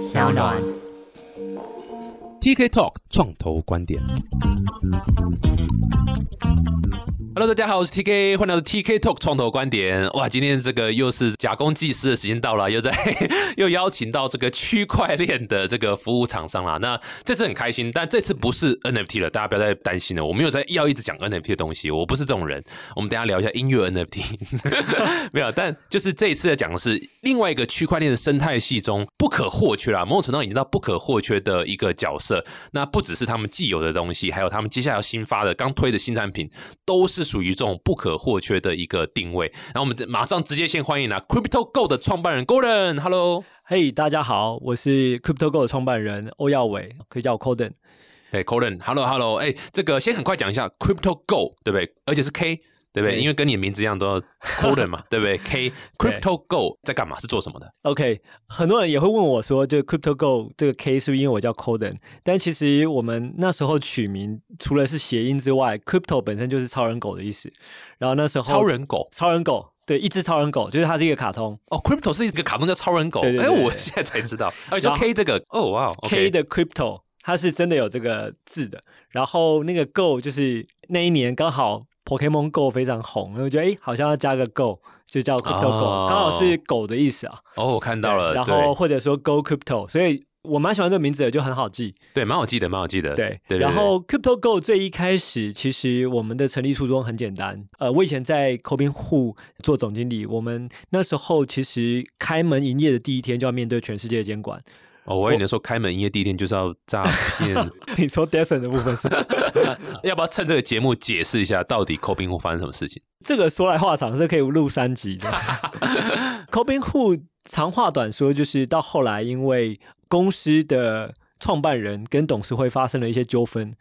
小暖。TK Talk 创投观点。Hello，大家好，我是 TK，欢迎来到 TK Talk 创投观点。哇，今天这个又是假公济私的时间到了，又在 又邀请到这个区块链的这个服务厂商啦。那这次很开心，但这次不是 NFT 了，大家不要再担心了。我没有在要一直讲 NFT 的东西，我不是这种人。我们等下聊一下音乐 NFT，没有，但就是这一次要讲的是另外一个区块链的生态系中不可或缺啦，某种程度已经到不可或缺的一个角色。那不只是他们既有的东西，还有他们接下来要新发的、刚推的新产品，都是属于这种不可或缺的一个定位。然后我们马上直接先欢迎啦 Crypto Go 的创办人 Golden，Hello，嘿大家好，我是 CryptoGo 的创办人欧耀伟，可以叫我 Colden。对 Golden，Hello，Hello，哎，这个先很快讲一下 Crypto Go，对不对？而且是 K。对不对？因为跟你的名字一样，都要 Golden 嘛，对不对？K Crypto Go 在干嘛？是做什么的？OK，很多人也会问我说，就 CryptoGo 这个 K 是不是因为我叫 Colden？但其实我们那时候取名，除了是谐音之外，Crypto 本身就是超人狗的意思。然后那时候超人狗超人狗，对，一只超人狗，就是它是一个卡通哦，Crypto 是一个卡通叫超人狗，哎，对对对我现在才知道。而且说 K 这个，哦哇 K 的 Crypto，它是真的有这个字的。然后那个 Go 就是那一年刚好 Pokemon Go 非常红，我觉得哎，好像要加个 Go，就叫 Crypto 哦 Go，刚好是狗的意思啊。哦，我看到了，然对后或者说 Go Crypto，所以我蛮喜欢这个名字的，就很好记。对，蛮好记的，蛮好记的。对，对，对然后 Crypto Go 最一开始，其实我们的成立初衷很简单。呃，我以前在 c o b i n 户做总经理，我们那时候其实开门营业的第一天就要面对全世界的监管。哦，我以为你说开门营业第一天就是要诈骗，你说 Desson 的部分是 要不要趁这个节目解释一下，到底扣冰户发生什么事情？这个说来话长，这可以录三集的。c o b i n 户长话短说，就是到后来因为公司的创办人跟董事会发生了一些纠纷，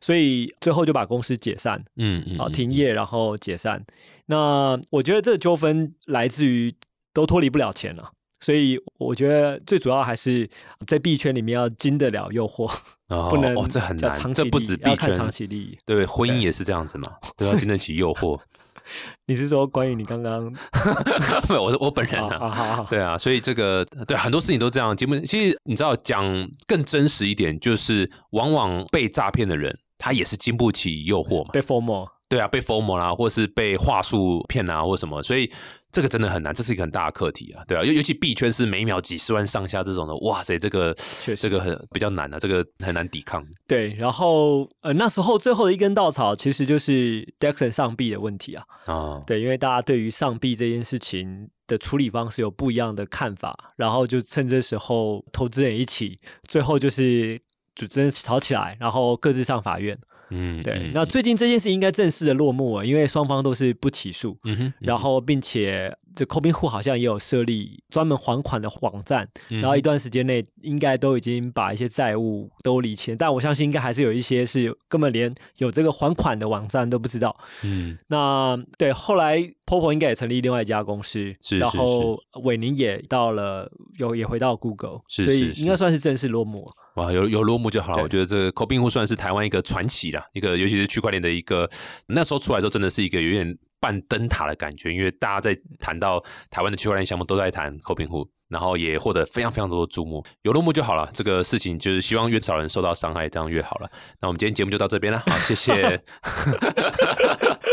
所以最后就把公司解散。嗯嗯，啊，嗯停业然后解散。那我觉得这个纠纷来自于都脱离不了钱了，所以我觉得最主要还是在币圈里面要经得了诱惑，哦不能哦，这很难，这不止币圈，长期利益。对，婚姻也是这样子嘛，都要经得起诱惑。你是说关于你刚刚 不，我是我本人啊对啊，所以这个对很多事情都这样。节目其实你知道，讲更真实一点，就是往往被诈骗的人，他也是经不起诱惑嘛。被 formal 对啊，被 FOMO 啦，或是被话术骗啊，或什么，所以这个真的很难，这是一个很大的课题啊，对啊，尤尤其币圈是每秒几十万上下这种的，哇塞，这个这个很比较难啊，这个很难抵抗。对，然后呃那时候最后的一根稻草其实就是 Dexon 上币的问题啊。啊，对，因为大家对于上币这件事情的处理方式有不一样的看法，然后就趁这时候投资人一起，最后就是就真的吵起来，然后各自上法院。嗯，对，嗯那最近这件事应该正式的落幕了，因为双方都是不起诉。嗯哼，然后，并且这 o b i n 户好像也有设立专门还款的网站，嗯然后一段时间内应该都已经把一些债务都理清，但我相信应该还是有一些是根本连有这个还款的网站都不知道。嗯那对，后来 Popo 应该也成立另外一家公司，是是然后伟宁也到了，有也回到 Google，是所以应该算是正式落幕。哇，有有落幕就好了。我觉得这个口并户算是台湾一个传奇啦，一个尤其是区块链的一个，那时候出来的时候真的是一个有点半灯塔的感觉，因为大家在谈到台湾的区块链项目都在谈口并户。然后也获得非常非常多的注目，有落幕就好了。这个事情就是希望越少人受到伤害，这样越好了。那我们今天节目就到这边了，好，谢谢。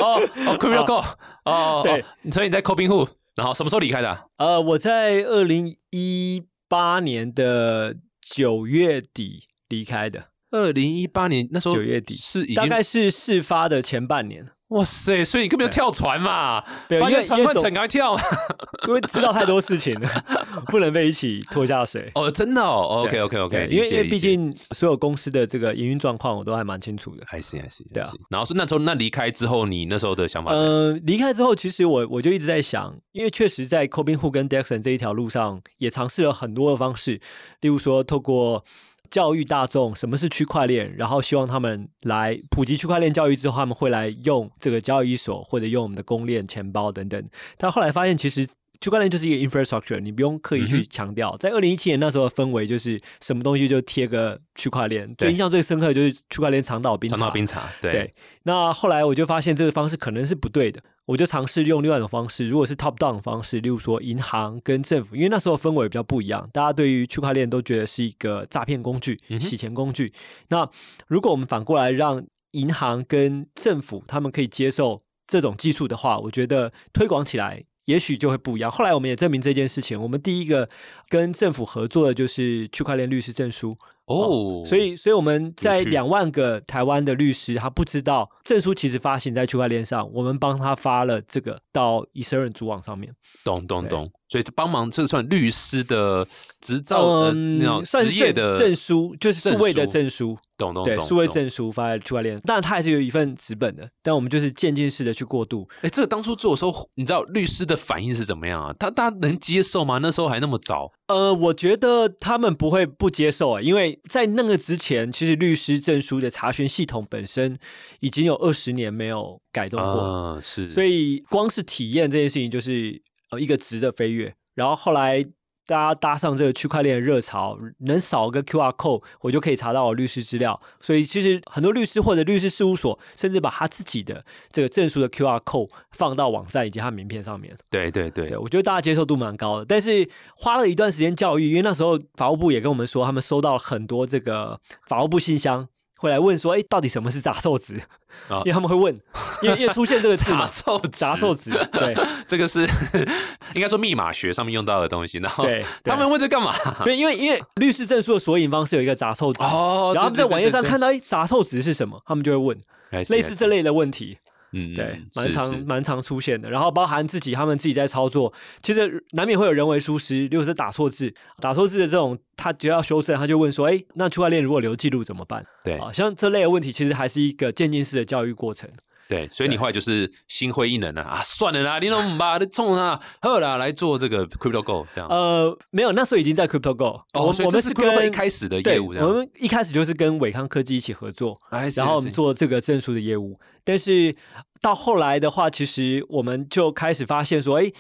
哦哦 c r y p t o Go，哦，对哦，所以你在口并户，然后什么时候离开的啊？呃，我在二零一八年的九月底离开的，二零一八年那时候九月底是已经大概是事发的前半年。哇塞，所以你根本就跳船嘛，对发因为船换乘赶快跳。因为知道太多事情了，不能被一起拖下水。哦，真的哦，OK OK OK，因为因为毕竟所有公司的这个营运状况我都还蛮清楚的。I see I see，对啊。然后是那时候那离开之后，你那时候的想法嗯？呃，离开之后，其实我我就一直在想，因为确实在 c o b i n 户跟 Dexon 这一条路上，也尝试了很多的方式，例如说透过教育大众什么是区块链，然后希望他们来普及区块链教育之后，他们会来用这个交易所或者用我们的公链钱包等等。但后来发现，其实区块链就是一个 infrastructure，你不用刻意去强调。在二零一七年那时候的氛围，就是什么东西就贴个区块链。最印象最深刻的就是区块链长岛冰茶。长岛冰茶，对，对，那后来我就发现这个方式可能是不对的。我就尝试用另外一种方式，如果是 top down 的方式，例如说银行跟政府，因为那时候氛围比较不一样，大家对于区块链都觉得是一个诈骗工具、洗钱工具。那如果我们反过来让银行跟政府他们可以接受这种技术的话，我觉得推广起来也许就会不一样。后来我们也证明这件事情，我们第一个跟政府合作的就是区块链律师证书。哦，所以，所以我们在两万个台湾的律师，他不知道证书其实发行在区块链上，我们帮他发了这个到以色列主网上面。对懂懂懂，所以帮忙这算律师的执照呃那种嗯算职业的证证书，就是数位的证书，对，懂懂懂，数位懂。证书发在区块链，当然它还是有一份纸本的，但我们就是渐进式的去过渡。哎，这个当初做的时候，你知道律师的反应是怎么样啊？他大家能接受吗？那时候还那么早，呃，我觉得他们不会不接受啊，因为在那个之前，其实律师证书的查询系统本身已经有二十年没有改动过，啊，是，所以光是体验这件事情就是呃一个值的飞跃。然后后来大家搭上这个区块链的热潮，能扫个 QR code，我就可以查到我律师资料。所以其实很多律师或者律师事务所，甚至把他自己的这个证书的 QR code 放到网站以及他名片上面。对对对对，我觉得大家接受度蛮高的，但是花了一段时间教育，因为那时候法务部也跟我们说，他们收到了很多这个法务部信箱，会来问说，哎，到底什么是杂凑值？啊因为他们会问，因为因为出现这个字杂嘛，凑杂凑值，对 这个是 应该说密码学上面用到的东西，然后对，他们问这干嘛？对，因为因为律师证书的索引方是有一个杂凑值，哦，然后在网页上看到到，哎，杂凑值是什么？他们就会问类似这，类的问题。嗯，对嗯，蛮常蛮常出现的。然后包含自己他们自己在操作，其实难免会有人为疏失，例如是打错字，打错字的这种，他只要修正，他就问说，哎，那区块链如果留记录怎么办？对啊，像这类的问题，其实还是一个渐进式的教育过程。对，所以你后来就是心灰意冷了啊，算了啦，你弄把你冲啊，好啦，来做这个 Crypto Go 这样。呃，没有，那时候已经在 Crypto Go，哦，我们是跟 Crypto Go 一开始的对，业务我们一开始就是跟伟康科技一起合作，然后我们做这个证书的业务。但是到后来的话，其实我们就开始发现说，哎，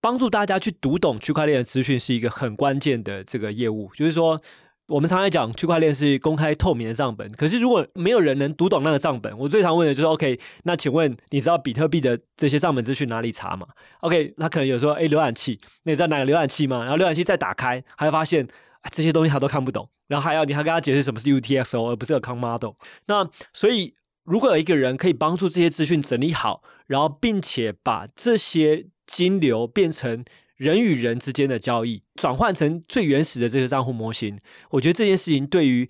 帮助大家去读懂区块链的资讯是一个很关键的这个业务。就是说，我们常常讲区块链是公开透明的账本，可是如果没有人能读懂那个账本，我最常问的就是 OK，那请问你知道比特币的这些账本资讯哪里查吗？OK，他可能有说，哎，浏览器，那你知道哪个浏览器吗？然后浏览器再打开，还会发现。这些东西他都看不懂，然后还要你还跟他解释什么是 UTXO，而不是 account model。那所以，如果有一个人可以帮助这些资讯整理好，然后并且把这些金流变成人与人之间的交易，转换成最原始的这个账户模型，我觉得这件事情对于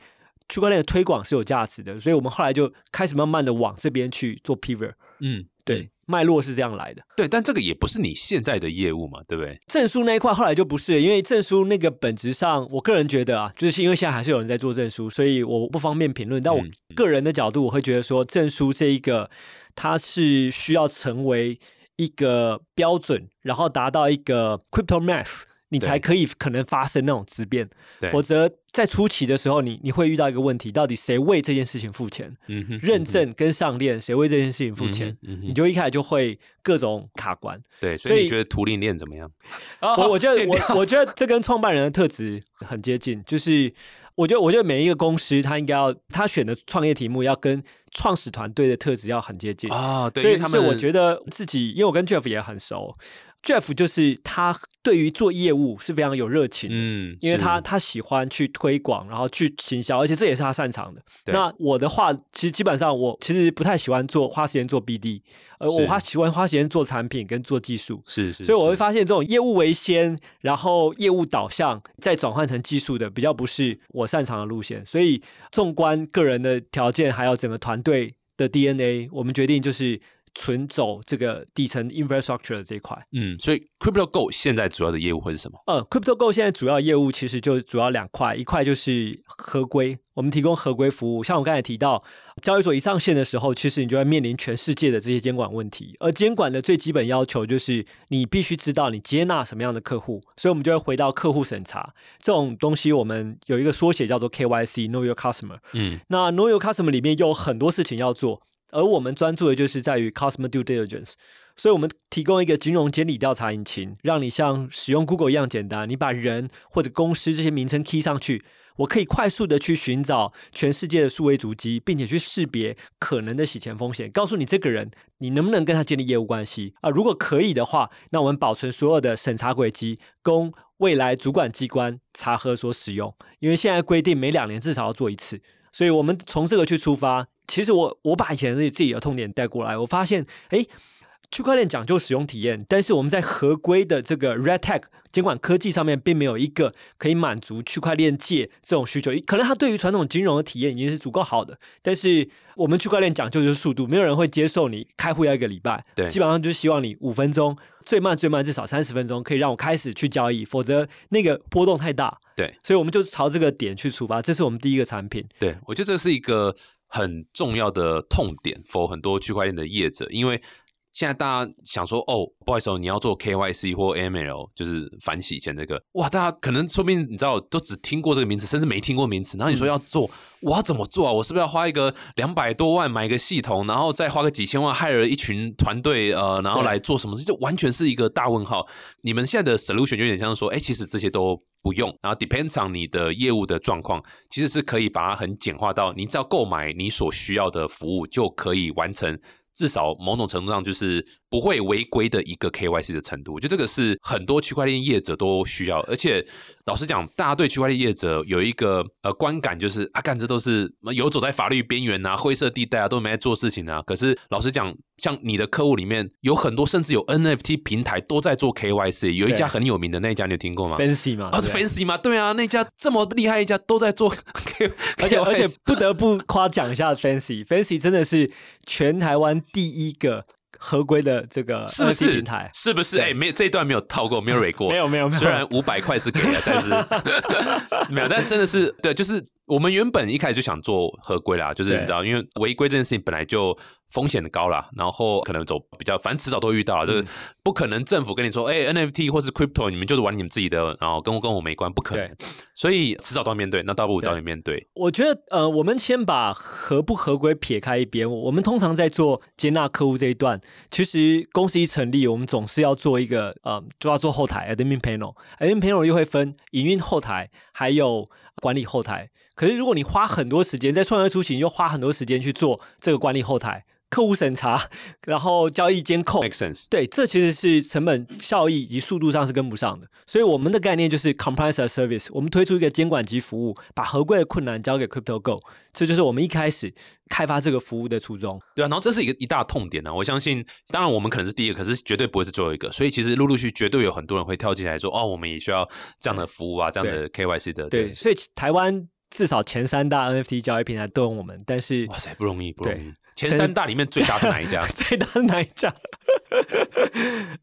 区块链的推广是有价值的。所以我们后来就开始慢慢的往这边去做 pivot。嗯，对，脉络是这样来的。对，但这个也不是你现在的业务嘛，对不对？证书那一块后来就不是，因为证书那个本质上，我个人觉得啊，就是因为现在还是有人在做证书，所以我不方便评论。但我嗯个人的角度，我会觉得说，证书这一个它是需要成为一个标准，然后达到一个 crypto max，你才可以可能发生那种质变，否则在初期的时候，你你会遇到一个问题，到底谁为这件事情付钱？嗯哼认证跟上链谁为这件事情付钱？，嗯你就一开始就会各种卡关。对，所所以以你觉得图灵链怎么样？我我觉得我我觉得这跟创办人的特质很接近，就是我觉得我觉得每一个公司他应该要他选的创业题目要跟创始团队的特质要很接近啊，对，所以他们所以我觉得自己，因为我跟 Jeff 也很熟，Jeff 就是他对于做业务是非常有热情的。嗯，因为他他喜欢去推广，然后去行销，而且这也是他擅长的。那我的话，其实基本上我其实不太喜欢做花时间做 BD，呃，我花喜欢花时间做产品跟做技术。是是，所以我会是发现，这种业务为先，然后业务导向，再转换成技术的，比较不是我擅长的路线。所以，纵观个人的条件，还有整个团队的 DNA，我们决定就是纯走这个底层 infrastructure 的这一块。嗯，所以 Crypto Go 现在主要的业务会是什么？呃，CryptoGo 现在主要业务其实就主要两块，一块就是合规，我们提供合规服务。像我刚才提到，交易所一上线的时候，其实你就会面临全世界的这些监管问题，而监管的最基本要求就是你必须知道你接纳什么样的客户，所以我们就会回到客户审查这种东西。我们有一个缩写叫做 KYC（Know Your Customer）。嗯，那 Know Your Customer 里面有很多事情要做，而我们专注的就是在于 Customer Due Diligence。所以我们提供一个金融监理调查引擎，让你像使用 Google 一样简单，你把人或者公司这些名称 key 上去，我可以快速的去寻找全世界的数位足迹，并且去识别可能的洗钱风险，告诉你这个人你能不能跟他建立业务关系啊？如果可以的话，那我们保存所有的审查轨迹，供未来主管机关查核所使用。因为现在规定每两年至少要做一次，所以我们从这个去出发。其实我我把以前自己自己的痛点带过来，我发现哎。区块链讲究使用体验，但是我们在合规的这个 Red Tech 监管科技上面，并没有一个可以满足区块链界这种需求。可能它对于传统金融的体验已经是足够好的，但是我们区块链讲究就是速度，没有人会接受你开户要一个礼拜，对，基本上就是希望你五分钟，最慢最慢至少三十分钟可以让我开始去交易，否则那个波动太大。对，所以我们就朝这个点去出发，这是我们第一个产品。对我觉得这是一个很重要的痛点否很多区块链的业者，因为。现在大家想说哦，不好意思，你要做 KYC 或 ML，就是反洗钱这个，哇，大家可能说不定你知道都只听过这个名词，甚至没听过名词。然后你说要做，我要怎么做啊？我是不是要花一个两百多万买一个系统，然后再花个几千万害了一群团队，呃，然后来做什么事？就完全是一个大问号。你们现在的 solution 有点像说，哎，其实这些都不用，然后 depends on 你的业务的状况，其实是可以把它很简化到，你只要购买你所需要的服务就可以完成。至少某种程度上就是不会违规的一个 KYC 的程度，我觉得这个是很多区块链业者都需要。而且老实讲，大家对区块链业者有一个呃观感，就是啊，干这都是游走在法律边缘啊、灰色地带啊，都没在做事情啊。可是老实讲，像你的客户里面有很多，甚至有 NFT 平台都在做 KYC，有一家很有名的那一家，你有听过吗？Fancy 吗？啊，Fancy 吗？对啊，那家这么厉害一家都在做 K，而且而且不得不夸奖一下 Fancy，Fancy 真的是全台湾。第一个合规的这个是不是平台？是不是？哎，没这一段没有套过，没有 蕊过，没有没有。虽然五百块是给了，但是 没有，但真的是对，就是我们原本一开始就想做合规啦，就是你知道，因为违规这件事情本来就。风险的高啦，然后可能走比较，反正迟早都遇到，就是不可能政府跟你说，哎，NFT 或是 crypto，你们就是玩你们自己的，然后跟我跟我没关，不可能。所以迟早都要面对，那倒不如早点面对。我觉得，呃，我们先把合不合规撇开一边，我们通常在做接纳客户这一段，其实公司一成立，我们总是要做一个，呃，就要做后台 admin panel，admin panel 又会分营运后台还有管理后台。可是如果你花很多时间在创业初期，你就花很多时间去做这个管理后台。客户审查，然后交易监控，make sense。对，这其实是成本效益以及速度上是跟不上的。所以我们的概念就是 compliance service，我们推出一个监管级服务，把合规的困难交给 Crypto Go。这就是我们一开始开发这个服务的初衷。对啊，然后这是一个一大痛点呢。我相信，当然我们可能是第一个，可是绝对不会是最后一个。所以其实陆陆续绝对有很多人会跳进来说，哦，我们也需要这样的服务啊，这样的 KYC 的。对，所以台湾至少前三大 NFT 交易平台都用我们，但是哇塞，不容易，不容易。前三大里面最大是哪一家？最大是哪一家？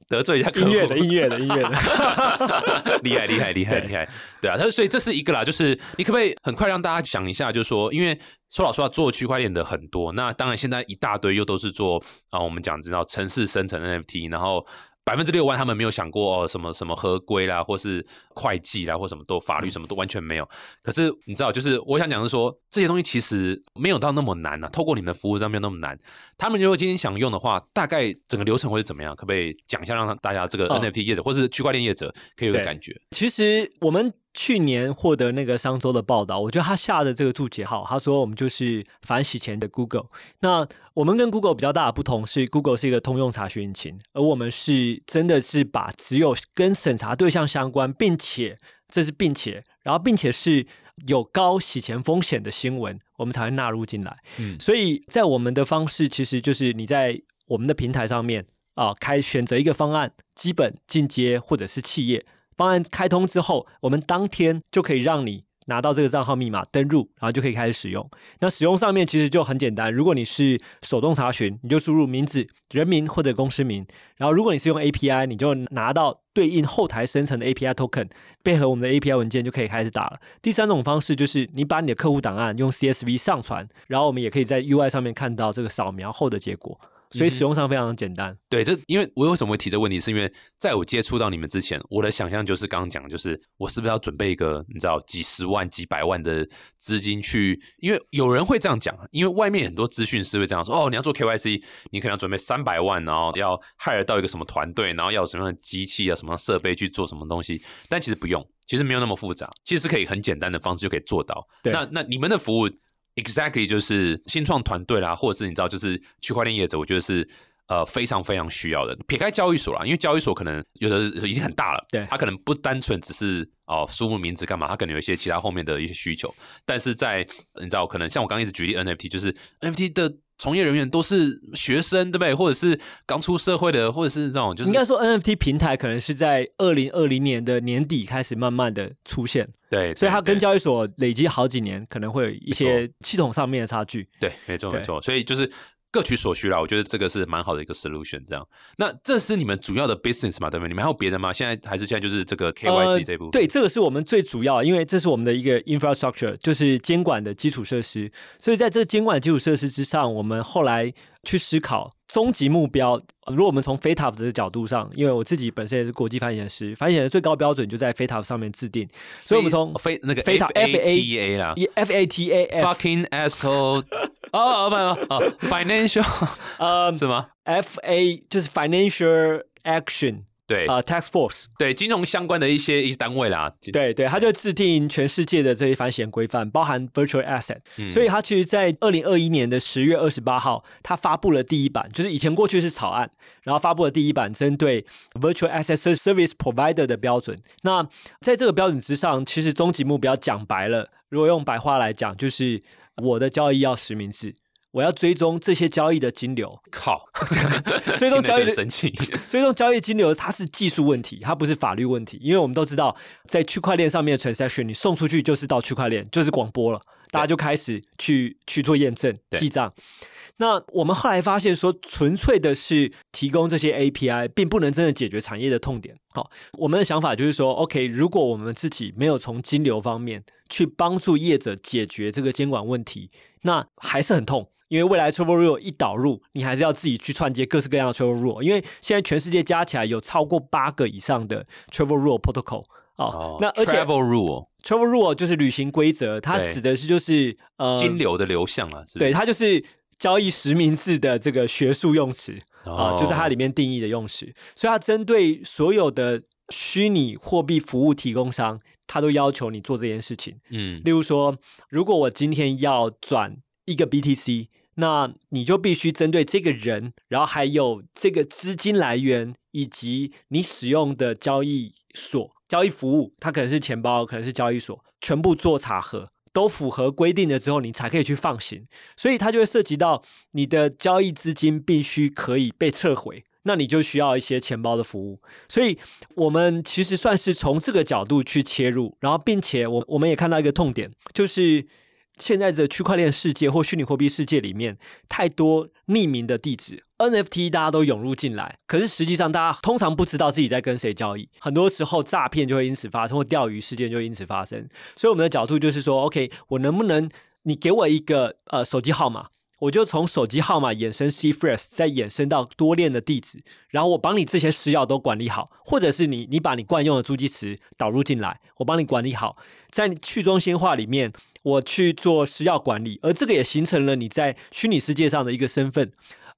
得罪一下音乐的音乐的音乐的，厉害厉害厉害厉害！对啊，他所以这是一个啦，就是你可不可以很快让大家想一下，就是说，因为说老实话，做区块链的很多，那当然现在一大堆又都是做啊，我们讲知道城市生成 NFT，然后。百分之六万，他们没有想过哦，什么什么合规啦，或是会计啦，或什么都法律什么都完全没有。可是你知道，就是我想讲是说，这些东西其实没有到那么难啊。透过你们的服务上没有那么难。他们如果今天想用的话，大概整个流程会是怎么样？可不可以讲一下，让大家这个 NFT 业者或是区块链业者可以有个感觉？其实我们。去年获得那个商周的报道，我觉得他下的这个注解号。他说我们就是反洗钱的 Google。那我们跟 Google 比较大的不同是，Google 是一个通用查询引擎，而我们是真的是把只有跟审查对象相关，并且这是并且，然后并且是有高洗钱风险的新闻，我们才会纳入进来。嗯，所以在我们的方式，其实就是你在我们的平台上面啊，开选择一个方案，基本进阶或者是企业。方案开通之后，我们当天就可以让你拿到这个账号密码登录，然后就可以开始使用。那使用上面其实就很简单，如果你是手动查询，你就输入名字、人名或者公司名。然后如果你是用 API，你就拿到对应后台生成的 API token，配合我们的 API 文件就可以开始打了。第三种方式就是你把你的客户档案用 CSV 上传，然后我们也可以在 UI 上面看到这个扫描后的结果。所以使用上非常简单。对，这因为我为什么会提这个问题，是因为在我接触到你们之前，我的想象就是刚刚讲，就是我是不是要准备一个你知道几十万、几百万的资金去？因为有人会这样讲，因为外面很多资讯是会这样说：哦，你要做 KYC，你可能要准备三百万，然后要 hire 到一个什么团队，然后要有什么样的机器啊、什么设备去做什么东西。但其实不用，其实没有那么复杂，其实是可以很简单的方式就可以做到。那那你们的服务 exactly 就是新创团队啦，或者是你知道就是区块链业者，我觉得是呃非常非常需要的。撇开交易所啦，因为交易所可能有的已经很大了，对，它可能不单纯只是哦输入名字干嘛，它可能有一些其他后面的一些需求。但是在你知道，可能像我刚一直举例 NFT，就是 NFT 的。从业人员都是学生，对不对？或者是刚出社会的，或者是这种，就是应该说 NFT 平台可能是在二零二零年的年底开始慢慢的出现，对，所以它跟交易所累积好几年，可能会有一些系统上面的差距。对，没错，没错，所以就是。各取所需啦，我觉得这个是蛮好的一个 solution。这样，那这是你们主要的 business 嘛，对不对？你们还有别的吗？现在还是现在就是这个 KYC 这部分。对，这个是我们最主要，因为这是我们的一个 infrastructure，就是监管的基础设施。所以在这监管基础设施之上，我们后来去思考终极目标。如果我们从 FATF 的角度上，因为我自己本身也是国际翻译师，翻译的最高标准就在 FATF 上面制定。所以我们从非那个 FATA 啦，FATA，fucking asshole。哦哦不哦，financial，呃，什么？F A 就是 financial action，对。啊，tax force，对金融相关的一些一些单位啦，对对，他就制定全世界的这些反险规范，包含 virtual asset，所以他其实，在二零二一年的十月二十八号，他发布了第一版，就是以前过去是草案，然后发布了第一版针对 virtual asset service provider 的标准。那在这个标准之上，其实终极目标讲白了，如果用白话来讲，就是。我的交易要实名制，我要追踪这些交易的金流。靠，追踪交易的神奇，追踪交易金流，它是技术问题，它不是法律问题。因为我们都知道，在区块链上面的 transaction，你送出去就是到区块链，就是广播了，大家就开始去去做验证、记账。那我们后来发现说，纯粹的是提供这些 API，并不能真的解决产业的痛点。好，我们的想法就是说，OK，如果我们自己没有从金流方面去帮助业者解决这个监管问题，那还是很痛。因为未来 Travel Rule 一导入，你还是要自己去串接各式各样的 Travel Rule。因为现在全世界加起来有超过八个以上的 Travel Rule Protocol。哦，那而且 Travel Rule，Travel Rule 就是旅行规则，它指的是就是呃金流的流向啊，对，它就是。交易实名制的这个学术用词啊，就是它里面定义的用词，所以它针对所有的虚拟货币服务提供商，它都要求你做这件事情。嗯，例如说，如果我今天要转一个 BTC，那你就必须针对这个人，然后还有这个资金来源，以及你使用的交易所、交易服务，它可能是钱包，可能是交易所，全部做查核。都符合规定了之后，你才可以去放行，所以它就会涉及到你的交易资金必须可以被撤回，那你就需要一些钱包的服务。所以我们其实算是从这个角度去切入，然后并且我我们也看到一个痛点，就是。现在的区块链世界或虚拟货币世界里面，太多匿名的地址 NFT，大家都涌入进来。可是实际上，大家通常不知道自己在跟谁交易。很多时候，诈骗就会因此发生，或钓鱼事件就因此发生。所以，我们的角度就是说，OK，我能不能你给我一个呃手机号码，我就从手机号码衍生 C f r e s h 再衍生到多链的地址，然后我帮你这些私钥都管理好，或者是你你把你惯用的助记词导入进来，我帮你管理好，在去中心化里面。我去做私钥管理，而这个也形成了你在虚拟世界上的一个身份，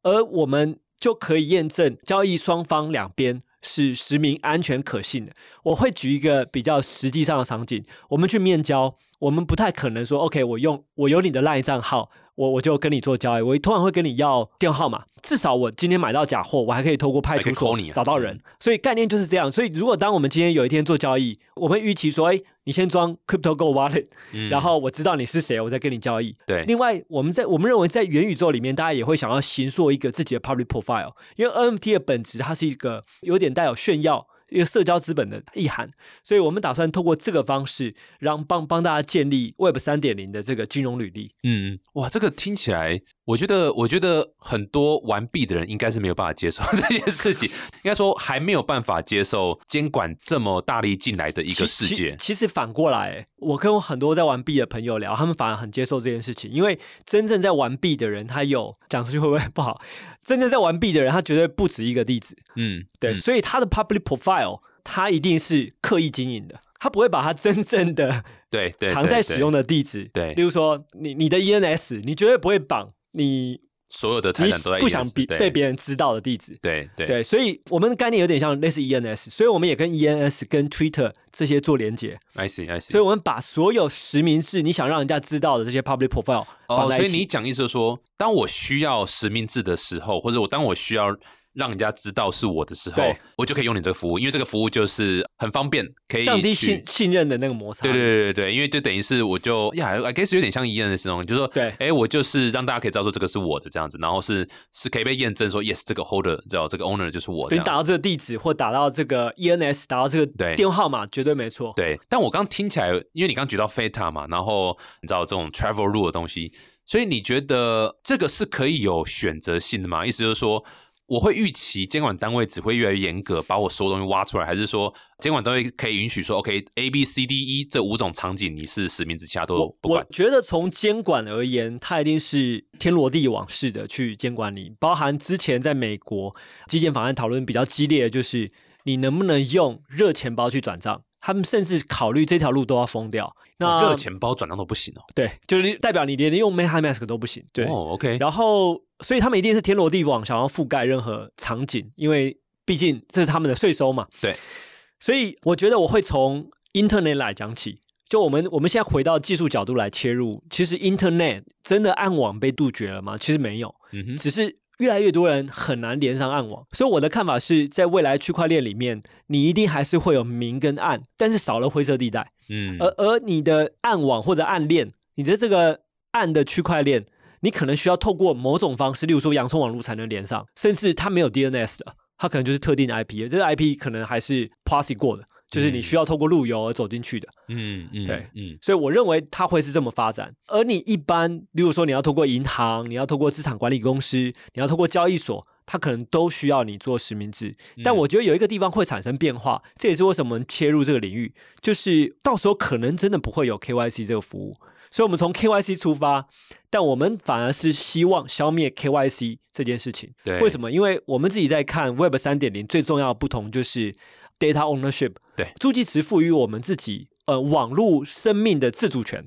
而我们就可以验证交易双方两边是实名、安全、可信的。我会举一个比较实际上的场景，我们去面交，我们不太可能说，OK，我用我有你的赖账号。我我就跟你做交易，我通常会跟你要电话号码，至少我今天买到假货，我还可以透过派出所找到人，所以概念就是这样。所以如果当我们今天有一天做交易，我们预期说，哎，你先装 Crypto Go Wallet，然后我知道你是谁，我再跟你交易。对。另外，我们在我们认为在元宇宙里面，大家也会想要形塑一个自己的 Public Profile，因为 NFT 的本质它是一个有点带有炫耀。一个社交资本的意涵，所以我们打算透过这个方式，让帮帮大家建立 Web 三点零的这个金融履历。嗯，哇，这个听起来我觉得，我觉得很多玩币的人应该是没有办法接受 这件事情，应该说还没有办法接受监管这么大力进来的一个世界。其实反过来，我跟很多在玩币的朋友聊，他们反而很接受这件事情，因为真正在玩币的人，他有讲出去会不会不好？真正在玩币的人，他绝对不止一个地址。嗯，对，所以他的 public profile，他一定是刻意经营的。他不会把他真正的 对藏在使用的地址，对，例如说你你的 ENS，你绝对不会绑你所有的财产都在不想被被别人知道的地址，对对。对，所以我们的概念有点像类似 ENS，所以我们也跟 ENS 跟 Twitter 这些做连接，I see I see，所以我们把所有实名制你想让人家知道的这些 public profile 哦，所以你讲意思说，当我需要实名制的时候，或者我当我需要。让人家知道是我的时候，我就可以用你这个服务，因为这个服务就是很方便，可以降低信信任的那个摩擦。对对对对对，因为就等于是我就呀，I guess 有点像一样的这种，就是说，对，哎，我就是让大家可以知道说这个是我的这样子，然后是是可以被验证说，yes，这个 holder 知道这个 owner 就是我。你打到这个地址或打到这个 ENS，打到这个电话号码，绝对没错。对，但我刚听起来，因为你刚举到 Feta 嘛，然后你知道这种 travel rule 的东西，所以你觉得这个是可以有选择性的吗？意思就是说。我会预期监管单位只会越来越严格，把我所有东西挖出来，还是说监管单位可以允许说，OK A B C D E 这五种场景你是实名制，其他都不管？我觉得从监管而言，它一定是天罗地网式的去监管你，包含之前在美国基建法案讨论比较激烈的就是你能不能用热钱包去转账。他们甚至考虑这条路都要封掉。那热钱包转账都不行哦。对，就是代表你连用 MetaMask 都不行。对，OK。然后，所以他们一定是天罗地网，想要覆盖任何场景，因为毕竟这是他们的税收嘛。对。所以我觉得我会从 Internet 来讲起。就我们我们现在回到技术角度来切入，其实 Internet 真的暗网被杜绝了吗？其实没有。只是。越来越多人很难连上暗网，所以我的看法是在未来区块链里面，你一定还是会有明跟暗，但是少了灰色地带。嗯，而而你的暗网或者暗链，你的这个暗的区块链，你可能需要透过某种方式，例如说洋葱网络才能连上，甚至它没有 DNS 的，它可能就是特定的 IP，这个 IP 可能还是 p a s s 过的。就是你需要透过路由而走进去的，嗯嗯，对，嗯，所以我认为它会是这么发展。而你一般，例如说你要透过银行，你要透过资产管理公司，你要透过交易所，它可能都需要你做实名制。但我觉得有一个地方会产生变化，这也是为什么切入这个领域，就是到时候可能真的不会有 KYC 这个服务。所以，我们从 KYC 出发，但我们反而是希望消灭 KYC 这件事情。对，为什么？因为我们自己在看 Web 三点零最重要的不同就是。Data ownership，对，助记词赋予我们自己呃网络生命的自主权，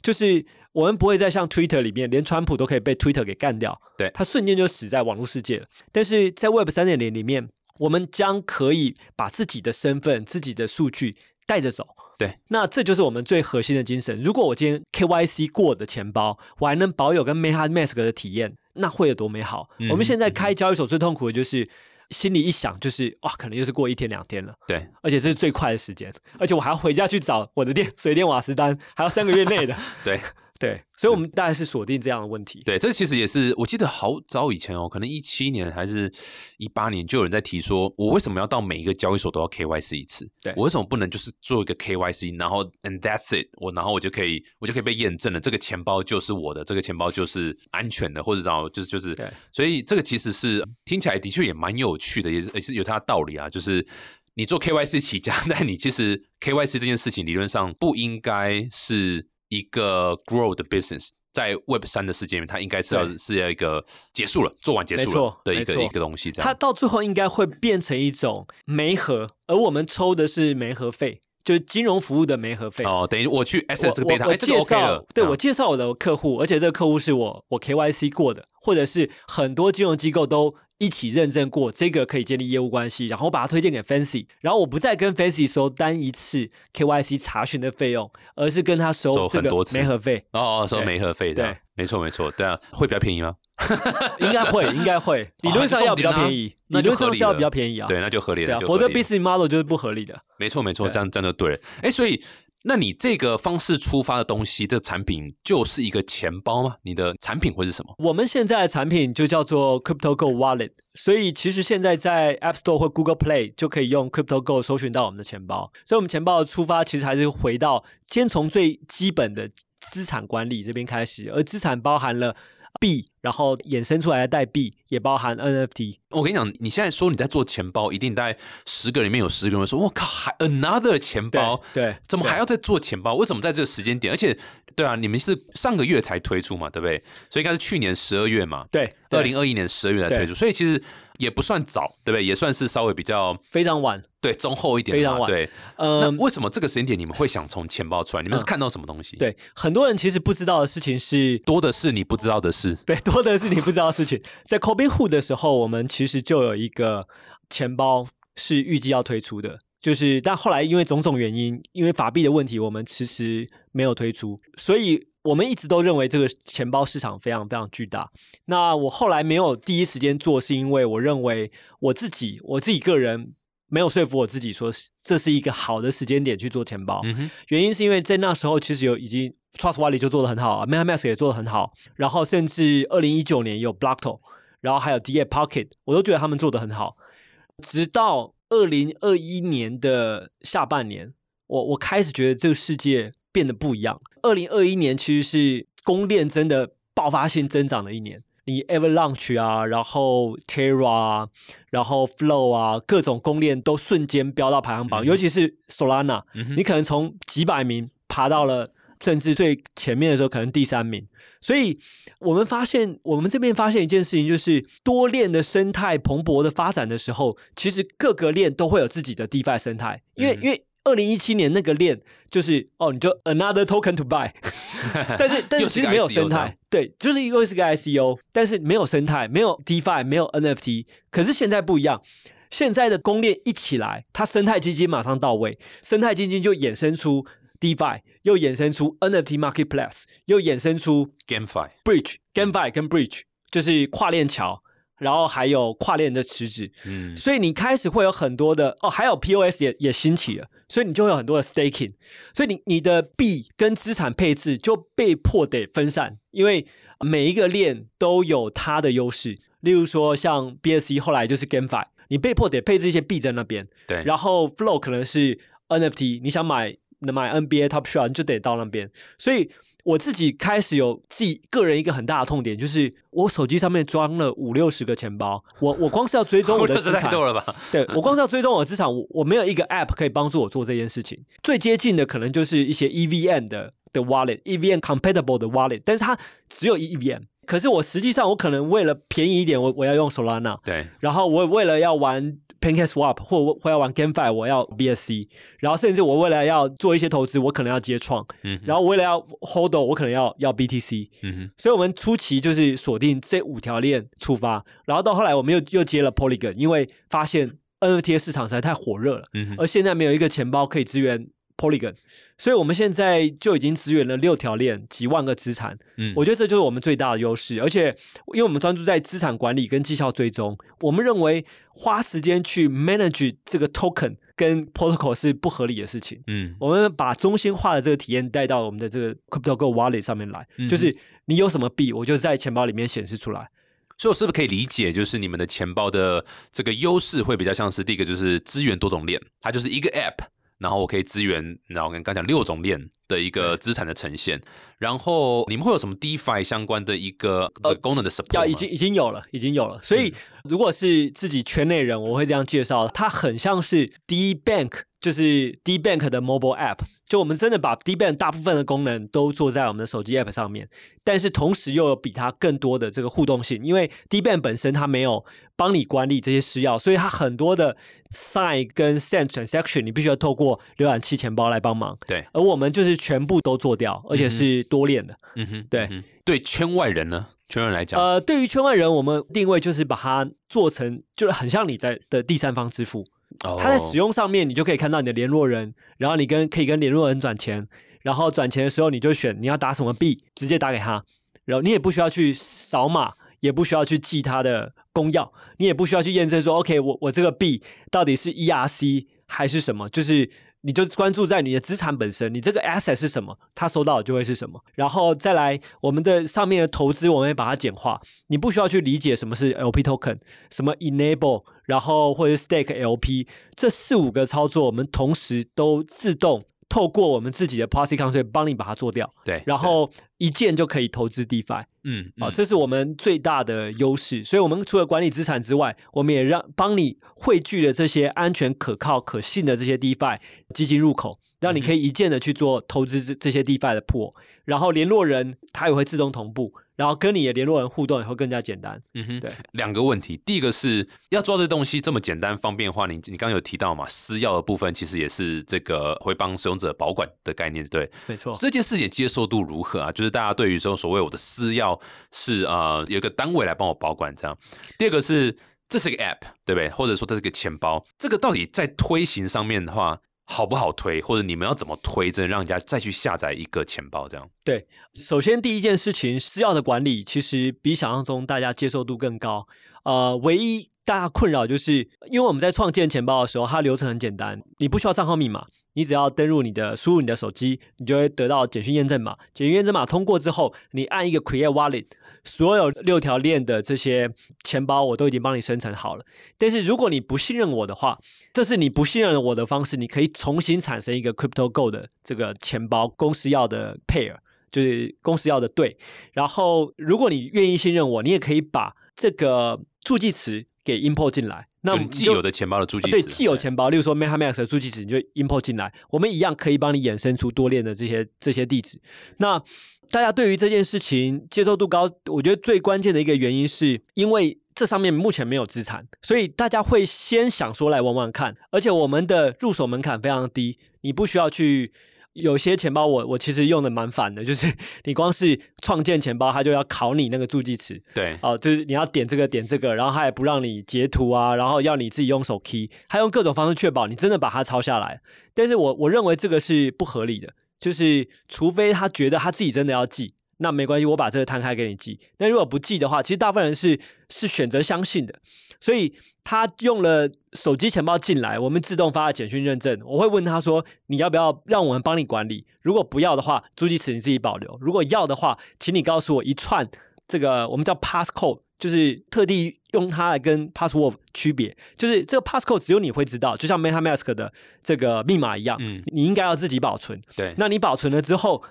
就是我们不会再像 Twitter 里面，连川普都可以被 Twitter 给干掉，对，他瞬间就死在网络世界了。但是在 Web 三点零里面，我们将可以把自己的身份、自己的数据带着走，对，那这就是我们最核心的精神。如果我今天 KYC 过的钱包，我还能保有跟 MetaMask 的体验，那会有多美好？我们现在开交易所最痛苦的就是。心里一想，就是哇，可能又是过一天两天了。对，而且这是最快的时间，而且我还要回家去找我的电水电瓦斯单，还要三个月内的。对。对，所以，我们大概是锁定这样的问题。对，这其实也是，我记得好早以前哦，可能一七年还是一八年，就有人在提说，我为什么要到每一个交易所都要 KYC 一次？对我为什么不能就是做一个 KYC，然后 and that's it，我然后我就可以，我就可以被验证了，这个钱包就是我的，这个钱包就是安全的，或者然后就是就是，所以这个其实是听起来的确也蛮有趣的，也是也是有它的道理啊，就是你做 KYC 起家，但你其实 KYC 这件事情理论上不应该是。一个 grow 的 business 在 Web 三的世界里面，它应该是要是要一个结束了，做完结束了的一个一个东西。它到最后应该会变成一种媒合，而我们抽的是媒合费，就是金融服务的媒合费。哦，等于我去 SS 这个 data，我介绍，对我介绍我的客户，而且这个客户是我我 KYC 过的，或者是很多金融机构都。一起认证过，这个可以建立业务关系，然后我把它推荐给 Fancy，然后我不再跟 Fancy 收单一次 KYC 查询的费用，而是跟他收这个媒合费。哦哦，收媒合费的，对，没错没错，对啊，会比较便宜吗？应该会，应该会，理论上要比较便宜，理论上是要比较便宜啊，对，那就合理了，否则 business model 就是不合理的。没错没错，这样这样就对了。哎，所以。那你这个方式出发的东西，这产品就是一个钱包吗？你的产品会是什么？我们现在的产品就叫做 CryptoGo Wallet，所以其实现在在 App Store 或 Google Play 就可以用 CryptoGo 搜寻到我们的钱包。所以，我们钱包的出发其实还是回到先从最基本的资产管理这边开始，而资产包含了币。然后衍生出来的代币也包含 NFT。我跟你讲，你现在说你在做钱包，一定大概十个里面有十个人说：“我靠，还 another 钱包？对，怎么还要再做钱包？为什么在这个时间点？而且，对啊，你们是上个月才推出嘛，对不对？所以应该是去年十二月嘛，对，二零二一年十二月才推出，所以其实也不算早，对不对？也算是稍微比较非常晚，对，中后一点，非常晚。对，呃，为什么这个时间点你们会想从钱包出来？你们是看到什么东西？对，很多人其实不知道的事情是多的是你不知道的事，对，多的是你不知道的事情。在 Cobinhood 的时候，我们其实就有一个钱包是预计要推出的，就是但后来因为种种原因，因为法币的问题，我们迟迟没有推出。所以我们一直都认为这个钱包市场非常非常巨大。那我后来没有第一时间做，是因为我认为我自己我自己个人没有说服我自己说这是一个好的时间点去做钱包。原因是因为在那时候其实有已经 Trust Wallet 就做的很好啊，MetaMask 也做的很好，然后甚至二零一九年有 Blockto。然后还有 D A Pocket，我都觉得他们做的很好。直到二零二一年的下半年，我我开始觉得这个世界变得不一样。二零二一年其实是公链真的爆发性增长的一年。你 Avalanche 啊，然后 Terra 啊，然后 Flow 啊，各种公链都瞬间飙到排行榜，尤其是 Solana，你可能从几百名爬到了甚至最前面的时候，可能第三名。所以，我们发现，我们这边发现一件事情，就是多链的生态蓬勃的发展的时候，其实各个链都会有自己的 DeFi 生态。因为，因为二零一七年那个链就是哦，你就 another token to buy，但是但是其实没有生态，对，就是又是个 ICO，但是没有生态，没有 DeFi，没有 NFT。可是现在不一样，现在的公链一起来，它生态基金马上到位，生态基金就衍生出。DeFi 又衍生出 NFT Marketplace，又衍生出 GameFi、Bridge、GameFi 跟 Bridge，就是跨链桥，然后还有跨链的池子。嗯，所以你开始会有很多的哦，还有 POS 也也兴起了，所以你就会有很多的 Staking，所以你你的币跟资产配置就被迫得分散，因为每一个链都有它的优势。例如说像 BSC 后来就是 GameFi，你被迫得配置一些币在那边。对，然后 Flow 可能是 NFT，你想买。买 NBA Top Shot 就得到那边，所以我自己开始有自己个人一个很大的痛点，就是我手机上面装了五六十个钱包，我我光是要追踪我的资产，太多了吧？对我光是要追踪我的资产，我我没有一个 App 可以帮助我做这件事情。最接近的可能就是一些 EVM 的的 Wallet，EVM compatible 的 Wallet，但是它只有 EVM。可是我实际上我可能为了便宜一点，我我要用 Solana，对，然后我为了要玩。PancakeSwap 或或要玩 GameFi，我要 BSC，然后甚至我为了要做一些投资，我可能要接创，嗯，然后为了要 Hold，我可能要要 BTC，嗯哼，所以我们初期就是锁定这五条链出发，然后到后来我们又又接了 Polygon，因为发现 NFT 市场实在太火热了，嗯哼，而现在没有一个钱包可以支援。Polygon，所以我们现在就已经支援了六条链，几万个资产。嗯，我觉得这就是我们最大的优势。而且，因为我们专注在资产管理跟绩效追踪，我们认为花时间去 manage 这个 token 跟 protocol 是不合理的事情。嗯，我们把中心化的这个体验带到我们的这个 CryptoGo Wallet 上面来，就是你有什么币，我就在钱包里面显示出来。所以，我是不是可以理解，就是你们的钱包的这个优势会比较像是第一个，就是资源多种链，它就是一个 app。然后我可以支援，然后跟刚讲六种链的一个资产的呈现。然后你们会有什么 DeFi 相关的一个功能的 support？要已经已经有了，已经有了。所以如果是自己圈内人，我会这样介绍，它很像是 D Bank。就是 D Bank 的 Mobile App，就我们真的把 D Bank 大部分的功能都做在我们的手机 App 上面，但是同时又有比它更多的这个互动性，因为 D Bank 本身它没有帮你管理这些私钥，所以它很多的 Sign 跟 Send Transaction 你必须要透过浏览器钱包来帮忙。对，而我们就是全部都做掉，而且是多链的。嗯哼，对对，圈外人呢，圈外人来讲，呃，对于圈外人，我们定位就是把它做成就是很像你在的第三方支付。它在使用上面，你就可以看到你的联络人，然后你跟可以跟联络人转钱，然后转钱的时候你就选你要打什么币，直接打给他，然后你也不需要去扫码，也不需要去记他的公钥，你也不需要去验证说，OK，我我这个币到底是 ERC 还是什么，就是。你就关注在你的资产本身，你这个 asset 是什么，它收到的就会是什么。然后再来，我们的上面的投资，我们也把它简化。你不需要去理解什么是 LP token，什么 enable，然后或者 stake LP，这四五个操作，我们同时都自动透过我们自己的 policy Council 帮你把它做掉，对，然后一键就可以投资 DeFi。嗯，啊，嗯这是我们最大的优势。所以，我们除了管理资产之外，我们也让帮你汇聚了这些安全、可靠、可信的这些 DeFi 基金入口，让你可以一键的去做投资这这些 DeFi 的 pool，然后联络人他也会自动同步，然后跟你的联络人互动也会更加简单。嗯哼，对，两个问题，第一个是要做这东西这么简单方便的话，你你刚刚有提到嘛，私钥的部分其实也是这个会帮使用者保管的概念，对。没错，这件事情接受度如何啊？就是大家对于说所谓我的私钥是呃有一个单位来帮我保管这样。第二个是这是一个 App 对不对？或者说这是个钱包，这个到底在推行上面的话好不好推，或者你们要怎么推，真的让人家再去下载一个钱包这样？对，首先第一件事情，私钥的管理其实比想象中大家接受度更高。呃，唯一大家困扰就是，因为我们在创建钱包的时候，它流程很简单，你不需要账号密码，你只要登录你的输入你的手机，你就会得到简讯验证码。简讯验证码通过之后，你按一个 Create Wallet，所有六条链的这些钱包我都已经帮你生成好了。但是如果你不信任我的话，这是你不信任我的方式，你可以重新产生一个 Crypto Go 的这个钱包公司要的 pair，就是公司要的对。然后如果你愿意信任我，你也可以把这个助记词给 import 进来。那就你你就既有的钱包的助记词，对既有钱包，例如说 MetaMask 的助记词，你就 import 进来，我们一样可以帮你衍生出多链的这些这些地址。那大家对于这件事情接受度高，我觉得最关键的一个原因是因为这上面目前没有资产，所以大家会先想说来玩玩看，而且我们的入手门槛非常低，你不需要去。有些钱包我我其实用的蛮烦的，就是你光是创建钱包，它就要考你那个助记词，对，哦，就是你要点这个点这个，然后他也不让你截图啊，然后要你自己用手 key，他用各种方式确保你真的把它抄下来。但是我我认为这个是不合理的，就是除非他觉得他自己真的要记，那没关系，我把这个摊开给你记。那如果不记的话，其实大部分人是是选择相信的，所以他用了手机钱包进来，我们自动发了简讯认证。我会问他说：“你要不要让我们帮你管理？如果不要的话，助记词你自己保留；如果要的话，请你告诉我一串这个我们叫 passcode，就是特地用它来跟 password 区别。就是这个 passcode 只有你会知道，就像 MetaMask 的这个密码一样，嗯，你应该要自己保存。对，那你保存了之后，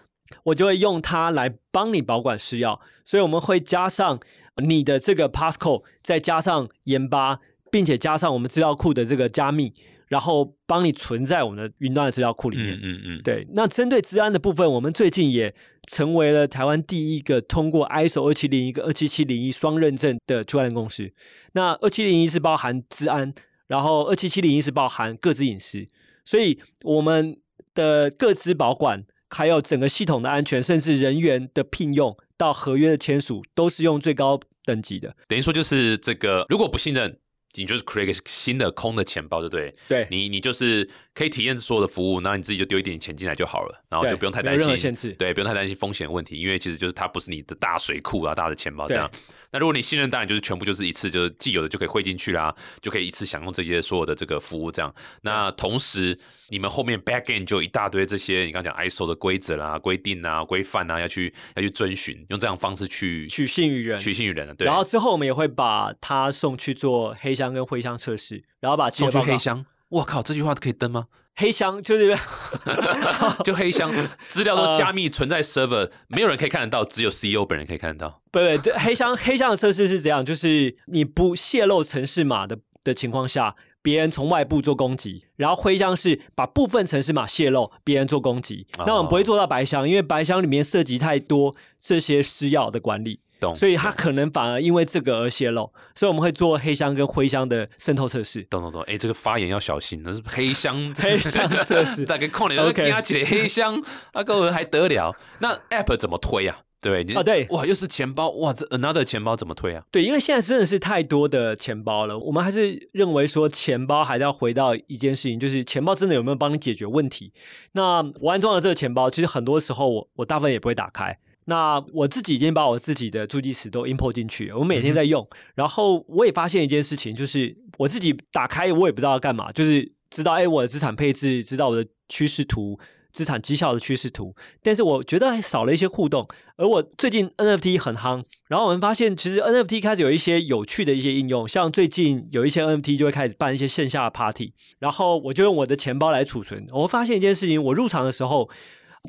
我就会用它来帮你保管私钥，所以我们会加上你的这个 passcode，再加上盐巴，并且加上我们资料库的这个加密，然后帮你存在我们的云端的资料库里面。嗯嗯嗯，对，那针对治安的部分，我们最近也成为了台湾第一个通过 ISO 二七零一跟二七七零一双认证的区块链公司。那二七零一是包含治安，然后二七七零一是包含各自隐私，所以我们的各自保管，还有整个系统的安全，甚至人员的聘用到合约的签署，都是用最高等级的。等于说就是这个，如果不信任，你就是 create 一个新的空的钱包，对不对？对，你你就是可以体验所有的服务，然后你自己就丢一点钱进来就好了，然后就不用太担心限制对，不用太担心风险问题，因为其实就是它不是你的大水库啊、大的钱包这样。那如果你信任，当然就是全部就是一次就是既有的就可以汇进去啦，就可以一次享用这些所有的这个服务这样。那同时你们后面 back end 就一大堆这些你刚讲 ISO 的规则啦、规定啊、规范啊，要去要去遵循，用这样方式去取信于人。取信于人的。对，然后之后我们也会把它送去做黑箱跟灰箱测试，然后把送去黑箱。我靠，这句话可以登吗？黑箱就是 就黑箱资料都加密存在 server，、没有人可以看得到，只有 CEO 本人可以看得到。不对，对黑箱黑箱的测试是这样，就是你不泄露城市码的的情况下，别人从外部做攻击，然后灰箱是把部分城市码泄露，别人做攻击。哦那我们不会做到白箱，因为白箱里面涉及太多这些私钥的管理，懂？所以它可能反而因为这个而泄露。所以我们会做黑箱跟灰箱的渗透测试。懂懂懂。哎、这个发言要小心，那是黑箱 黑箱测试 大概控你都 OK 加起来黑箱，啊，各位还得了？那 app 怎么推啊？对，你哦对哇，又是钱包，哇，这 another 钱包怎么推啊？对，因为现在真的是太多的钱包了，我们还是认为说钱包还是要回到一件事情，就是钱包真的有没有帮你解决问题。那我安装了这个钱包，其实很多时候我我大部分也不会打开。那我自己已经把我自己的助记词都 import 进去了，我每天在用。然后我也发现一件事情，就是我自己打开我也不知道要干嘛，就是知道哎我的资产配置，知道我的趋势图，资产绩效的趋势图，但是我觉得还少了一些互动。而我最近 NFT 很夯，然后我们发现其实 NFT 开始有一些有趣的一些应用，像最近有一些 NFT 就会开始办一些线下的 party，然后我就用我的钱包来储存。我发现一件事情，我入场的时候，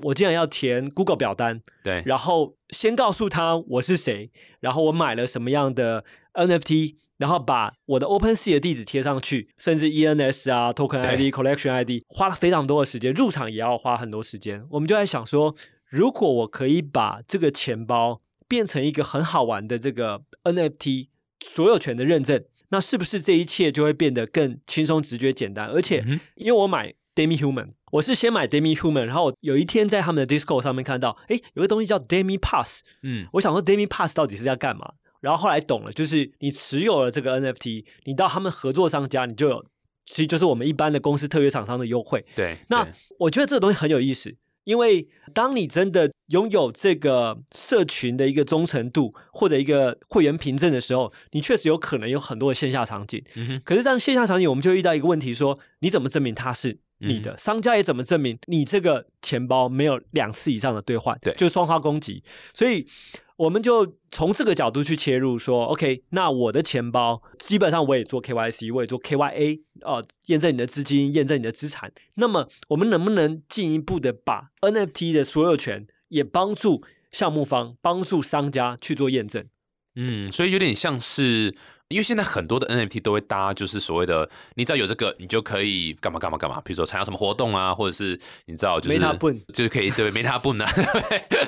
我竟然要填 Google 表单，对，然后先告诉他我是谁，然后我买了什么样的 NFT。然后把我的 OpenSea 的地址贴上去，甚至 ENS 啊、Token ID、Collection ID，花了非常多的时间，入场也要花很多时间。我们就在想说，如果我可以把这个钱包变成一个很好玩的这个 NFT 所有权的认证，那是不是这一切就会变得更轻松、直觉、简单？而且，因为我买 Demi Human，我是先买 Demi Human，然后有一天在他们的 Discord 上面看到，哎，有个东西叫 Demi Pass，嗯，我想说 Demi Pass 到底是要干嘛？然后后来懂了，就是你持有了这个 NFT，你到他们合作商家，你就有，其实就是我们一般的公司特约厂商的优惠。对，那我觉得这个东西很有意思，因为当你真的拥有这个社群的一个忠诚度或者一个会员凭证的时候，你确实有可能有很多的线下场景。嗯哼。可是这样线下场景，我们就遇到一个问题，说你怎么证明它是你的？商家也怎么证明你这个钱包没有两次以上的兑换？对，就双花攻击。所以。我们就从这个角度去切入，说 OK，那我的钱包基本上我也做 KYC，我也做 KYA，哦，验证你的资金，验证你的资产。那么我们能不能进一步的把 NFT 的所有权也帮助项目方、帮助商家去做验证？嗯，所以有点像是。因为现在很多的 NFT 都会搭，就是所谓的，你只要有这个，你就可以干嘛干嘛干嘛。比如说参加什么活动啊，或者是你知道，就是就是可以对没他不难。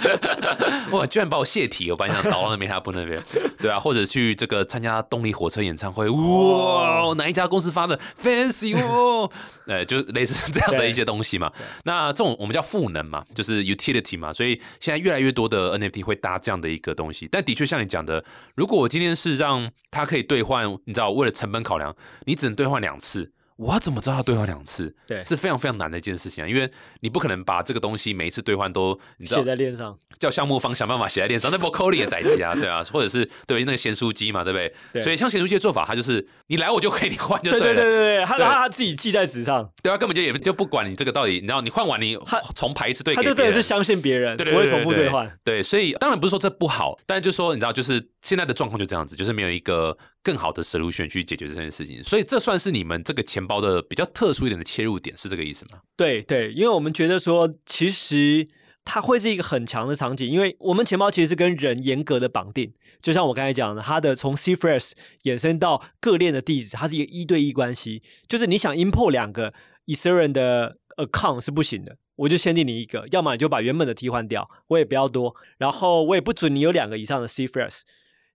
哇，居然把我泄题，我把你想倒到那没他不那边，对啊，或者去这个参加动力火车演唱会，哇，哪一家公司发的 fancy 哦，呃，就类似 这样的一些东西嘛。那这种我们叫赋能嘛，就是 utility 嘛。所以现在越来越多的 NFT 会搭这样的一个东西。但的确像你讲的，如果我今天是让它可以。兑换，你知道，为了成本考量，你只能兑换两次。我怎么知道要兑换两次？对，是非常非常难的一件事情啊，因为你不可能把这个东西每一次兑换都你知道写在链上，叫项目方想办法写在链上，那不扣你也代机啊，对啊，或者是对那个咸书机嘛，对不对？所以像咸书机的做法，他就是你来我就可以你换就对了，对对对对，他他自己记在纸上，对啊，根本就也就不管你这个到底，你知道你换完你重排一次兑，他就真的是相信别人，对不会重复兑换。对，所以当然不是说这不好，但就说你知道，就是现在的状况就这样子，就是没有一个更好的 solution 去解决这件事情，所以这算是你们这个钱包的比较特。殊一点的切入点是这个意思吗？对对，因为我们觉得说，其实它会是一个很强的场景，因为我们钱包其实是跟人严格的绑定，就像我刚才讲的，它的从 C Fresh 衍生到各链的地址，它是一个一对一关系，就是你想 import 两个 Ethereum 的 account 是不行的，我就限定你一个，要么你就把原本的替换掉，我也不要多，然后我也不准你有两个以上的 C Fresh。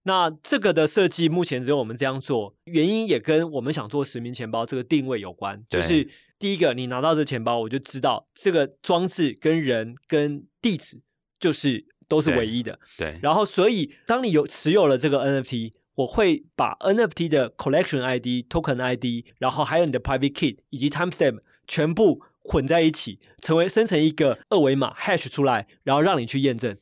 那这个的设计目前只有我们这样做，原因也跟我们想做实名钱包这个定位有关。就是第一个，你拿到这钱包，我就知道这个装置跟人跟地址就是都是唯一的。对。然后，所以当你有持有了这个 NFT，我会把 NFT 的 Collection ID、Token ID，然后还有你的 Private Key 以及 Timestamp 全部混在一起，成为生成一个二维码 Hash 出来，然后让你去验证。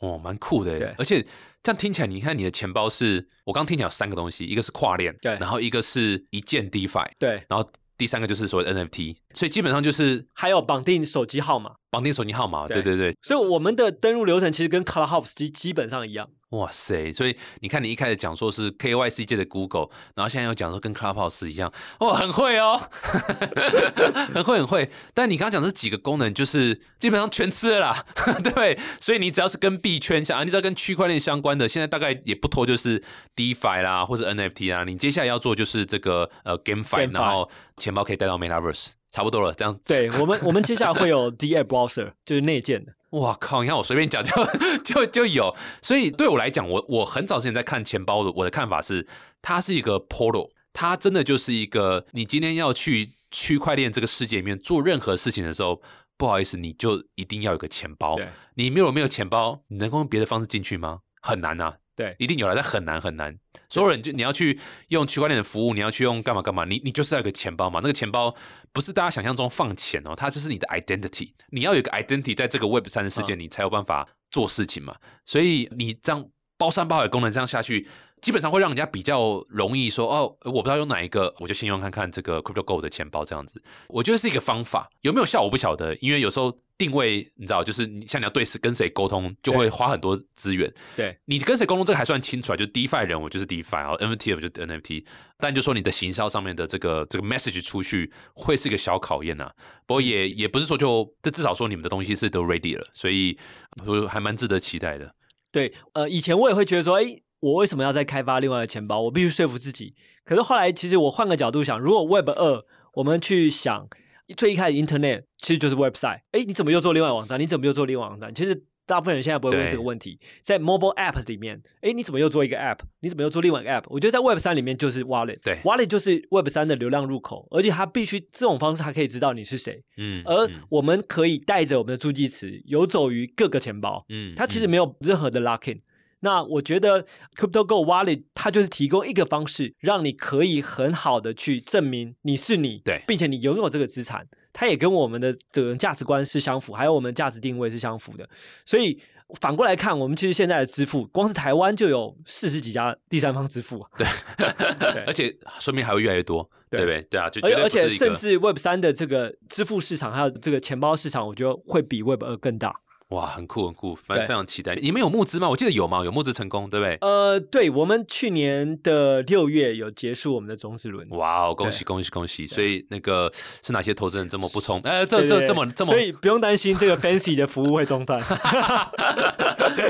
哦，蛮酷的。对。而且。这样听起来，你看你的钱包是我刚听起来有三个东西，一个是跨链，对，然后一个是一键 DeFi，对，然后第三个就是所谓 NFT，所以基本上就是还有绑定手机号码，绑定手机号码，对。对对，所以我们的登录流程其实跟 Color Hops 基基本上一样。哇塞！所以你看，你一开始讲说是 KYC 界的 Google，然后现在又讲说跟 Clubhouse 一样，哇，很会哦，很会很会。但你刚刚讲这几个功能，就是基本上全吃了啦，对。所以你只要是跟币圈相，你只要跟区块链相关的，现在大概也不脱就是 DeFi 啦，或者 NFT 啦。你接下来要做就是这个呃 GameFi，然后钱包可以带到 Metaverse，差不多了。这样，对我们我们接下来会有 d a p Browser，就是内建的。哇靠！你看我随便讲就 就就有，所以对我来讲，我我很早之前在看钱包的，我的看法是，它是一个 portal，它真的就是一个，你今天要去区块链这个世界里面做任何事情的时候，不好意思，你就一定要有个钱包。你没有没有钱包，你能够用别的方式进去吗？很难啊。对，一定有了，但很难很难。所有人就你要去用区块链的服务，你要去用干嘛干嘛？你你就是要有个钱包嘛。那个钱包不是大家想象中放钱哦，它就是你的 identity。你要有一个 identity，在这个 Web 三的世界，你才有办法做事情嘛。所以你这样包山包海功能这样下去，基本上会让人家比较容易说哦，我不知道用哪一个，我就先用看看这个 Crypto Go 的钱包这样子。我觉得是一个方法，有没有效我不晓得，因为有时候定位，你知道，就是你像你要对跟谁沟通，就会花很多资源。对你跟谁沟通，这个还算清楚啊，就 DeFi 人我就是 DeFi，然后 NFT 我就 NFT。但就说你的行销上面的这个这个 message 出去，会是一个小考验呐。不过也也不是说就，这至少说你们的东西是都 ready 了，所以说还蛮值得期待的。对，呃，以前我也会觉得说，哎，我为什么要再开发另外的钱包？我必须说服自己。可是后来，其实我换个角度想，如果 Web 二，我们去想。最一开始，Internet 其实就是 website。哎，你怎么又做另外网站？你怎么又做另外网站？其实大部分人现在不会问这个问题。在 mobile app 里面，哎，你怎么又做一个 app？你怎么又做另外一个 app？我觉得在 Web 三里面就是 wallet。对，wallet 就是 Web 三的流量入口，而且它必须这种方式，它可以知道你是谁。嗯，而我们可以带着我们的助记词游走于各个钱包。嗯，它其实没有任何的 locking。那我觉得 CryptoGo Wallet 它就是提供一个方式，让你可以很好的去证明你是你，对，并且你拥有这个资产，它也跟我们的这个价值观是相符，还有我们价值定位是相符的。所以反过来看，我们其实现在的支付，光是台湾就有四十几家第三方支付，对，而且说明还会越来越多，对不对？对啊，就而而且甚至 Web 三的这个支付市场，还有这个钱包市场，我觉得会比 Web 二更大。哇，很酷很酷，反正非常期待。你们有募资吗？我记得有吗？有募资成功，对不对？呃，对，我们去年的六月有结束我们的中资轮。哇哦，恭喜恭喜恭喜！所以那个是哪些投资人这么不冲？呃，这这这么这么，所以不用担心这个 fancy 的服务会中断。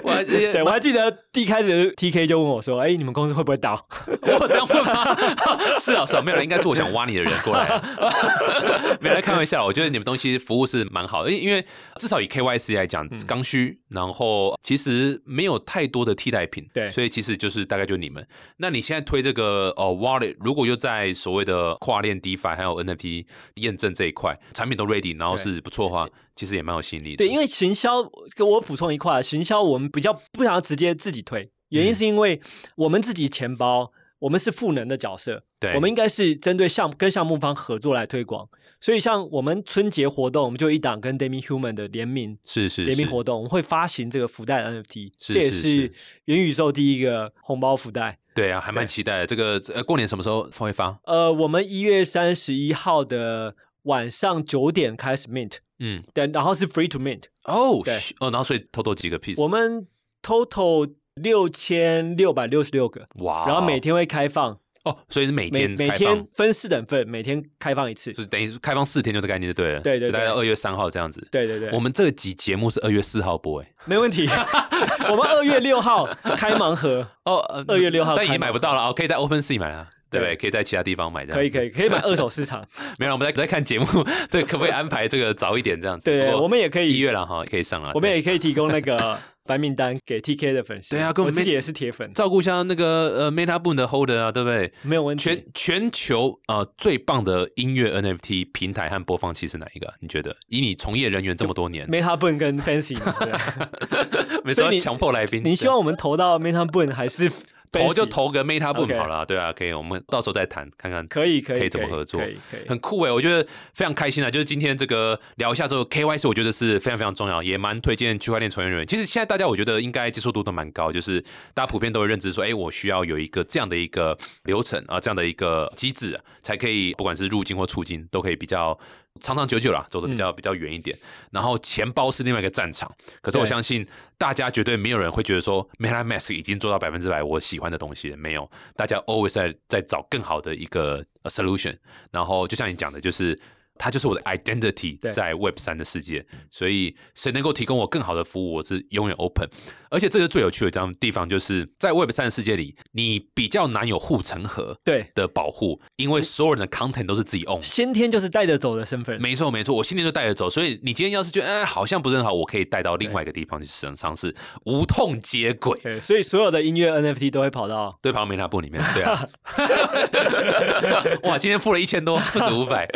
我还对我还记得第一开始 TK 就问我说：“哎，你们公司会不会倒？”我这样问吗？是啊是啊，没有了，应该是我想挖你的人过来。没来开玩笑，我觉得你们东西服务是蛮好，的因为至少以 KYC 来讲。刚需，然后其实没有太多的替代品，对，所以其实就是大概就你们。那你现在推这个呃，Wallet，如果又在所谓的跨链 DeFi 还有 NFT 验证这一块，产品都 ready，然后是不错的话，其实也蛮有吸引力的。对，因为行销，给我补充一块，行销我们比较不想要直接自己推，原因是因为我们自己钱包，我们是赋能的角色，对，我们应该是针对项跟项目方合作来推广。所以，像我们春节活动，我们就一档跟 Demi Human 的联名，是是联名活动，我们会发行这个福袋 NFT，这也是元宇宙第一个红包福袋。对啊，还蛮期待的。这个呃，过年什么时候会发？呃，我们一月三十一号的晚上九点开始 mint，嗯，对，然后是 free to mint。哦，对，哦，然后所以 total 几个 piece？我们 total 六千六百六十六个，哇，然后每天会开放。哦，所以是每天每天分四等份，每天开放一次，就是等于是开放四天就这概念就对了。对对，大概二月三号这样子。对对对，我们这集节目是二月四号播，哎，没问题。我们二月六号 开盲盒哦，二月六号，但已经买不到了哦，可以在 Open Sea 买了。对不对？可以在其他地方买的。可以可以可以买二手市场。没有，我们在在看节目，对，可不可以安排这个早一点这样子？对，我们也可以一月了哈，可以上了。我们也可以提供那个白名单给 TK 的粉丝。对啊，跟我自己也是铁粉，照顾一下那个呃 Meta Boom 的 Holder 啊，对不对？没有问题。全全球呃最棒的音乐 NFT 平台和播放器是哪一个？你觉得？以你从业人员这么多年，Meta Boom 跟 Fancy，所以你强迫来宾，你希望我们投到 Meta Boom 还是？投就投个 Meta Boom 好了，对啊，可以，我们到时候再谈，看看可以可以可以怎么合作，可以可以，很酷哎，我觉得非常开心啊！就是今天这个聊一下之后，KYC 我觉得是非常非常重要，也蛮推荐区块链从业人员。其实现在大家我觉得应该接受度都蛮高，就是大家普遍都会认知说，哎，我需要有一个这样的一个流程啊，这样的一个机制，才可以不管是入金或出金，都可以比较。长长久久啦，走的比较比较远一点。然后钱包是另外一个战场，可是我相信大家绝对没有人会觉得说，MetaMask 已经做到百分之百我喜欢的东西了。没有，大家 always 在在找更好的一个 solution。然后就像你讲的，就是。它就是我的 identity 在 Web 三的世界，所以谁能够提供我更好的服务，我是永远 open。而且这是最有趣的这样地方，就是在 Web 三的世界里，你比较难有护城河对的保护，因为所有人的 content 都是自己 own，先天就是带着走的身份。没错没错，我先天就带着走，所以你今天要是觉得哎好像不是很好，我可以带到另外一个地方去尝尝试，无痛接轨。对，所以所有的音乐 NFT 都会跑到对跑到 Meta 部里面。对啊，哇，今天付了一千多，不止五百。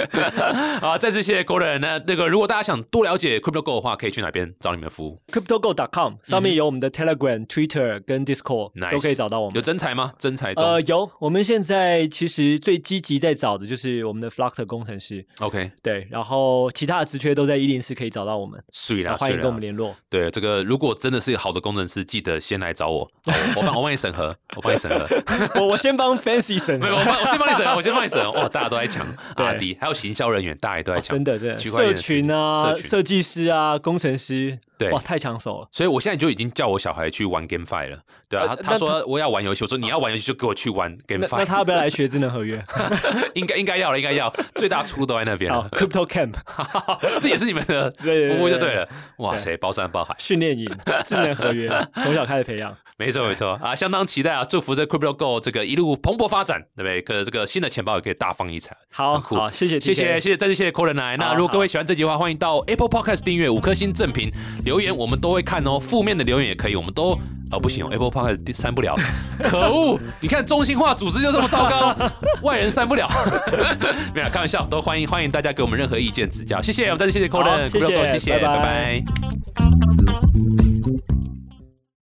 好，再次谢谢 Gordon。那那个，如果大家想多了解 CryptoGo 的话，可以去哪边找你们的服务？CryptoGo.com 上面有我们的 Telegram、Twitter 跟 Discord，都可以找到我们。有真才吗？真才？呃，有。我们现在其实最积极在找的就是我们的 Flutter 工程师。OK，对。然后其他的职缺都在一零四可以找到我们。水啦，欢迎跟我们联络。对，这个如果真的是好的工程师，记得先来找我，我帮我帮你审核，我帮你审核。我我先帮 Fancy 审，没有，我我先帮你审，我先帮你审。哇，大家都在抢阿迪，还有行销人员。大家都在讲，真的真的，区块链社群啊，设计师啊，工程师，对哇，太抢手了。所以我现在就已经叫我小孩去玩 GameFi 了，对啊，呃他他说我要玩游戏，我说你要玩游戏就给我去玩那那 GameFi，他要不要来学智能合约？应该应该要了，应该要，最大出路都在那边，，Crypto Camp 这也是你们的 服务就对了，对哇塞，包山包海，训练营，智能合约，从小开始培养。没错没错啊，相当期待啊，祝福这 Crypto Go 这个一路蓬勃发展，对不对？可这个新的钱包也可以大放异彩。好好，谢谢谢谢谢谢，再次谢谢 Colin 来。那如果各位喜欢这集的话，欢迎到 Apple Podcast 订阅五颗星正评留言，我们都会看哦。负面的留言也可以，我们都哦不行哦，Apple Podcast 删不了，可恶！你看中心化组织就这么糟糕，外人删不了。没有开玩笑，都欢迎欢迎大家给我们任何意见指教，谢谢，我们再次谢谢 Colin，好谢谢谢谢，拜拜拜拜